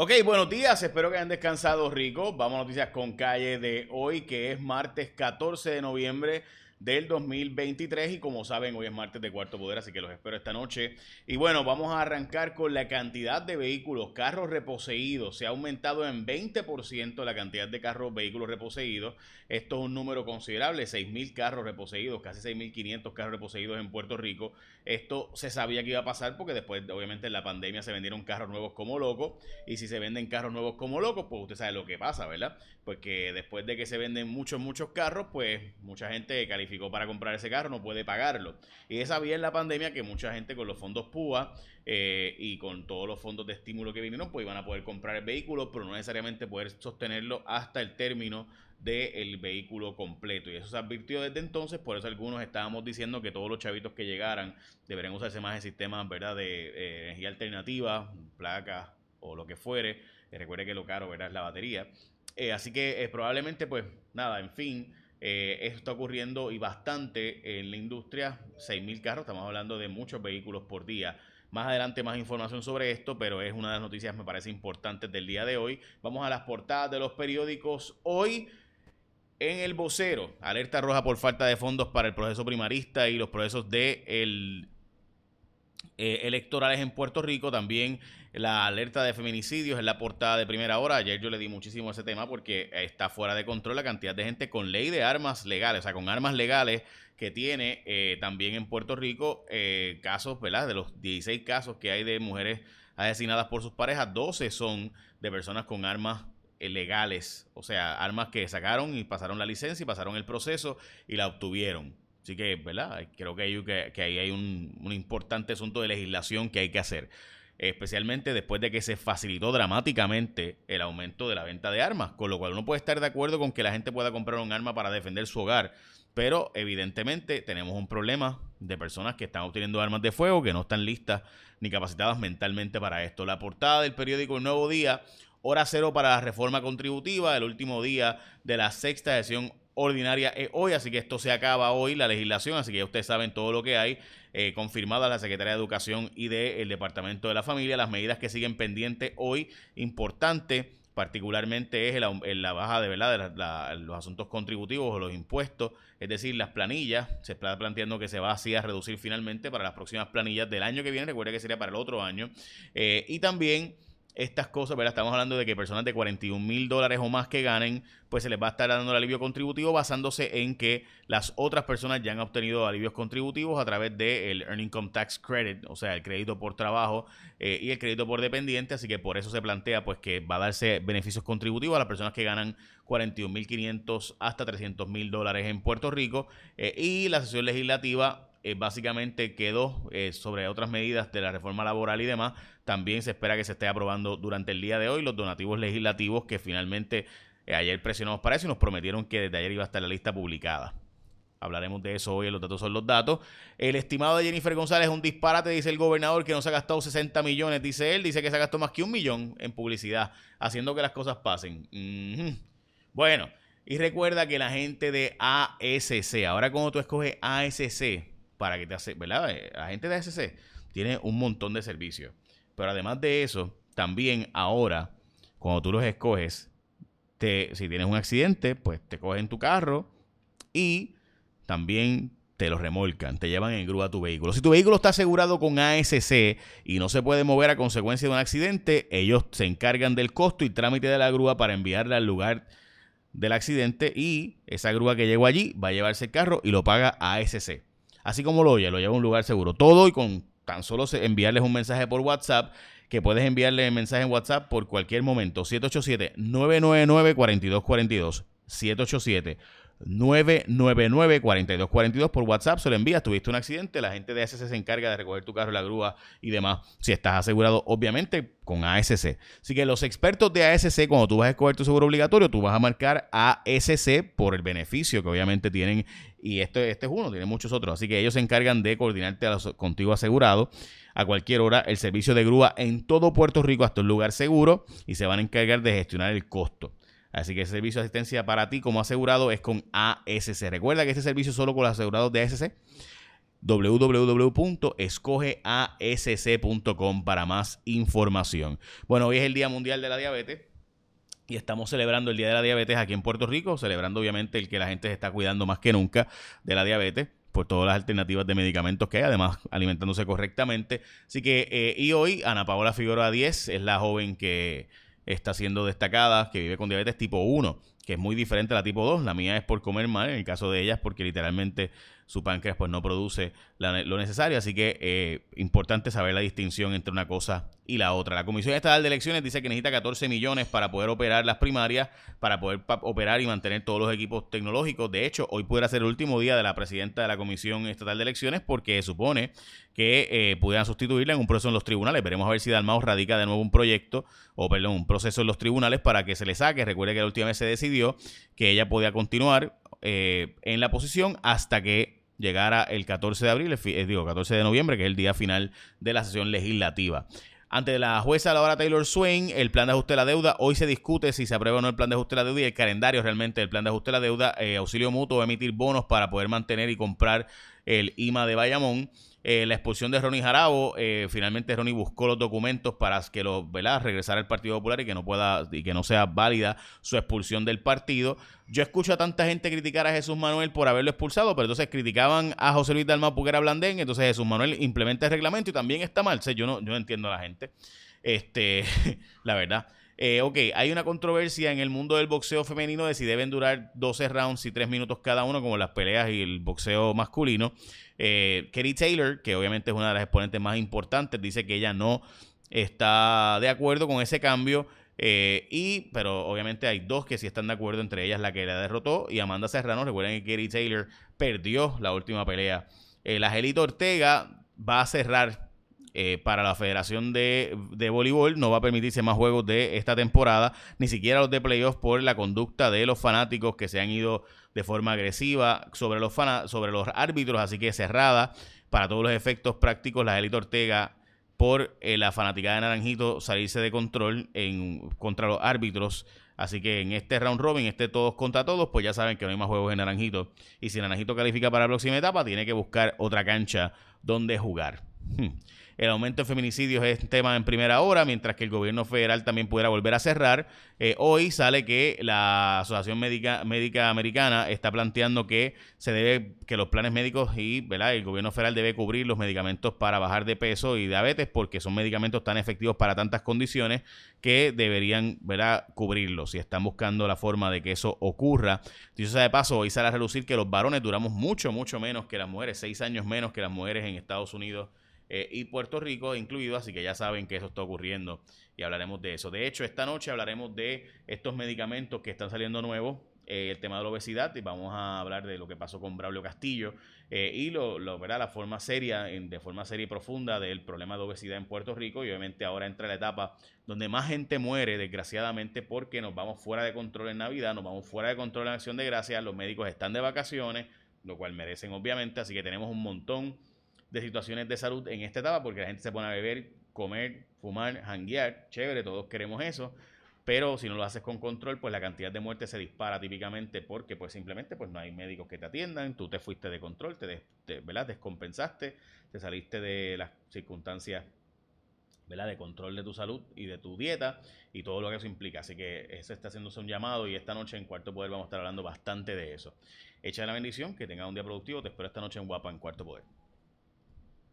Ok, buenos días, espero que hayan descansado rico. Vamos a noticias con calle de hoy, que es martes 14 de noviembre del 2023 y como saben hoy es martes de cuarto poder así que los espero esta noche. Y bueno vamos a arrancar con la cantidad de vehículos carros reposeídos. Se ha aumentado en 20% la cantidad de carros vehículos reposeídos. Esto es un número considerable 6.000 carros reposeídos casi 6.500 carros reposeídos en Puerto Rico. Esto se sabía que iba a pasar porque después obviamente en la pandemia se vendieron carros nuevos como locos. Y si se venden carros nuevos como locos pues usted sabe lo que pasa ¿verdad? Pues que después de que se venden muchos muchos carros pues mucha gente califica para comprar ese carro, no puede pagarlo. Y esa vía en la pandemia que mucha gente con los fondos PUA eh, y con todos los fondos de estímulo que vinieron, pues iban a poder comprar el vehículo, pero no necesariamente poder sostenerlo hasta el término del vehículo completo. Y eso se advirtió desde entonces, por eso algunos estábamos diciendo que todos los chavitos que llegaran deberían usarse más en sistemas ¿verdad? de eh, energía alternativa, placas o lo que fuere. Eh, recuerde que lo caro ¿verdad? es la batería. así que probablemente, pues nada, en fin, eh, esto está ocurriendo y bastante en la industria, 6.000 carros, estamos hablando de muchos vehículos por día. Más adelante más información sobre esto, pero es una de las noticias me parece importantes del día de hoy. Vamos a las portadas de los periódicos. Hoy en el vocero, alerta roja por falta de fondos para el proceso primarista y los procesos de el eh, electorales en Puerto Rico. También la alerta de feminicidios en la portada de primera hora. Ayer yo le di muchísimo a ese tema porque está fuera de control la cantidad de gente con ley de armas legales, o sea, con armas legales que tiene eh, también en Puerto Rico eh, casos, ¿verdad? De los 16 casos que hay de mujeres asesinadas por sus parejas, 12 son de personas con armas legales, o sea, armas que sacaron y pasaron la licencia y pasaron el proceso y la obtuvieron. Así que, ¿verdad? Creo que, hay, ahí hay un, un, importante asunto de legislación que hay que hacer. Especialmente después de que se facilitó dramáticamente el aumento de la venta de armas. Con lo cual uno puede estar de acuerdo con que la gente pueda comprar un arma para defender su hogar. Pero evidentemente tenemos un problema de personas que están obteniendo armas de fuego que no están listas ni capacitadas mentalmente para esto. La portada del periódico El Nuevo Día, hora cero para la reforma contributiva, el último día de la sexta sesión ordinaria hoy, así que esto se acaba hoy, la legislación, así que ya ustedes saben todo lo que hay, eh, confirmada la Secretaría de Educación y del Departamento de la Familia, las medidas que siguen pendientes hoy, importante particularmente es la baja de, ¿verdad? de los asuntos contributivos o los impuestos, es decir, las planillas, se está planteando que se va así a reducir finalmente para las próximas planillas del año que viene, recuerde que sería para el otro año, eh, y también estas cosas, ¿verdad? Estamos hablando de que personas de 41 mil dólares o más que ganen, pues se les va a estar dando el alivio contributivo basándose en que las otras personas ya han obtenido alivios contributivos a través del Earning Income Tax Credit, o sea, el crédito por trabajo eh, y el crédito por dependiente, así que por eso se plantea pues que va a darse beneficios contributivos a las personas que ganan 41 mil 500 hasta 300 mil dólares en Puerto Rico eh, y la sesión legislativa eh, básicamente quedó eh, sobre otras medidas de la reforma laboral y demás. También se espera que se esté aprobando durante el día de hoy los donativos legislativos que finalmente eh, ayer presionamos para eso y nos prometieron que desde ayer iba a estar la lista publicada. Hablaremos de eso hoy, los datos son los datos. El estimado de Jennifer González es un disparate, dice el gobernador, que no se ha gastado 60 millones, dice él, dice que se ha gastado más que un millón en publicidad, haciendo que las cosas pasen. Bueno, y recuerda que la gente de ASC, ahora cuando tú escoges ASC, para que te hace, ¿verdad? Eh, la gente de ASC tiene un montón de servicios. Pero además de eso, también ahora, cuando tú los escoges, te, si tienes un accidente, pues te cogen tu carro y también te lo remolcan, te llevan en grúa tu vehículo. Si tu vehículo está asegurado con ASC y no se puede mover a consecuencia de un accidente, ellos se encargan del costo y trámite de la grúa para enviarla al lugar del accidente y esa grúa que llegó allí va a llevarse el carro y lo paga ASC. Así como lo oye, lo lleva a un lugar seguro. Todo y con tan solo enviarles un mensaje por WhatsApp, que puedes enviarle mensaje en WhatsApp por cualquier momento. 787-999-4242. 787 999-4242 por WhatsApp, se lo envías, tuviste un accidente, la gente de ASC se encarga de recoger tu carro, la grúa y demás, si estás asegurado, obviamente, con ASC. Así que los expertos de ASC, cuando tú vas a escoger tu seguro obligatorio, tú vas a marcar ASC por el beneficio que obviamente tienen, y este, este es uno, tiene muchos otros, así que ellos se encargan de coordinarte contigo asegurado a cualquier hora el servicio de grúa en todo Puerto Rico hasta un lugar seguro y se van a encargar de gestionar el costo. Así que ese servicio de asistencia para ti como asegurado es con ASC. Recuerda que este servicio es solo con los asegurados de ASC. www.escogeasc.com para más información. Bueno, hoy es el Día Mundial de la Diabetes. Y estamos celebrando el Día de la Diabetes aquí en Puerto Rico, celebrando obviamente el que la gente se está cuidando más que nunca de la diabetes por todas las alternativas de medicamentos que hay, además alimentándose correctamente. Así que, eh, y hoy Ana Paola Figueroa 10 es la joven que está siendo destacada, que vive con diabetes tipo 1, que es muy diferente a la tipo 2. La mía es por comer mal, en el caso de ella es porque literalmente su páncreas pues no produce lo necesario, así que eh, importante saber la distinción entre una cosa y la otra. La Comisión Estatal de Elecciones dice que necesita 14 millones para poder operar las primarias, para poder operar y mantener todos los equipos tecnológicos. De hecho, hoy pudiera ser el último día de la presidenta de la Comisión Estatal de Elecciones porque supone que eh, pudieran sustituirla en un proceso en los tribunales. Veremos a ver si Dalmau radica de nuevo un proyecto, o perdón, un proceso en los tribunales para que se le saque. Recuerde que la última vez se decidió que ella podía continuar eh, en la posición hasta que llegara el 14 de abril, eh, digo 14 de noviembre, que es el día final de la sesión legislativa. Ante la jueza Laura Taylor Swain, el plan de ajuste de la deuda, hoy se discute si se aprueba o no el plan de ajuste de la deuda y el calendario realmente del plan de ajuste de la deuda. Eh, auxilio mutuo emitir bonos para poder mantener y comprar el IMA de Bayamón. Eh, la expulsión de Ronnie Jarabo, eh, finalmente Ronnie buscó los documentos para que lo, ¿verdad? regresara al Partido Popular y que no pueda y que no sea válida su expulsión del partido. Yo escucho a tanta gente criticar a Jesús Manuel por haberlo expulsado, pero entonces criticaban a José Luis Dalmau porque era blandén, entonces Jesús Manuel implementa el reglamento y también está mal. yo no, yo no entiendo a la gente. Este, la verdad. Eh, ok, hay una controversia en el mundo del boxeo femenino de si deben durar 12 rounds y 3 minutos cada uno, como las peleas y el boxeo masculino. Eh, Katie Taylor, que obviamente es una de las exponentes más importantes, dice que ella no está de acuerdo con ese cambio. Eh, y, pero obviamente hay dos que sí están de acuerdo, entre ellas la que la derrotó y Amanda Serrano. Recuerden que Katie Taylor perdió la última pelea. El Angelito Ortega va a cerrar eh, para la Federación de, Voleibol. No va a permitirse más juegos de esta temporada, ni siquiera los de playoffs por la conducta de los fanáticos que se han ido de forma agresiva sobre los, sobre los árbitros, así que cerrada para todos los efectos prácticos la élite Ortega por eh, la fanática de Naranjito salirse de control en, contra los árbitros. Así que en este round robin, este todos contra todos, pues ya saben que no hay más juegos en Naranjito. Y si Naranjito califica para la próxima etapa, tiene que buscar otra cancha donde jugar. Hmm. El aumento de feminicidios es tema en primera hora, mientras que el gobierno federal también pudiera volver a cerrar. Eh, hoy sale que la Asociación Médica, Americana está planteando que se debe, que los planes médicos y el gobierno federal debe cubrir los medicamentos para bajar de peso y diabetes, porque son medicamentos tan efectivos para tantas condiciones que deberían cubrirlos. Y están buscando la forma de que eso ocurra. Dicho sea de paso, hoy sale a relucir que los varones duramos mucho, mucho menos que las mujeres, seis años menos que las mujeres en Estados Unidos eh, y Puerto Rico incluido, así que ya saben que eso está ocurriendo y hablaremos de eso. De hecho, esta noche hablaremos de estos medicamentos que están saliendo nuevos, eh, el tema de la obesidad y vamos a hablar de lo que pasó con Braulio Castillo eh, y lo, lo la forma seria, de forma seria y profunda del problema de obesidad en Puerto Rico y obviamente ahora entra la etapa donde más gente muere desgraciadamente porque nos vamos fuera de control en Navidad, nos vamos fuera de control en Acción de Gracias, los médicos están de vacaciones, lo cual merecen obviamente, así que tenemos un montón de situaciones de salud en esta etapa, porque la gente se pone a beber, comer, fumar, hanguear, chévere, todos queremos eso, pero si no lo haces con control, pues la cantidad de muertes se dispara típicamente porque pues simplemente pues no hay médicos que te atiendan, tú te fuiste de control, te, ¿verdad? descompensaste, te saliste de las circunstancias ¿verdad? de control de tu salud y de tu dieta y todo lo que eso implica. Así que ese está haciéndose un llamado y esta noche en Cuarto Poder vamos a estar hablando bastante de eso. Echa la bendición, que tenga un día productivo. Te espero esta noche en Guapa en Cuarto Poder.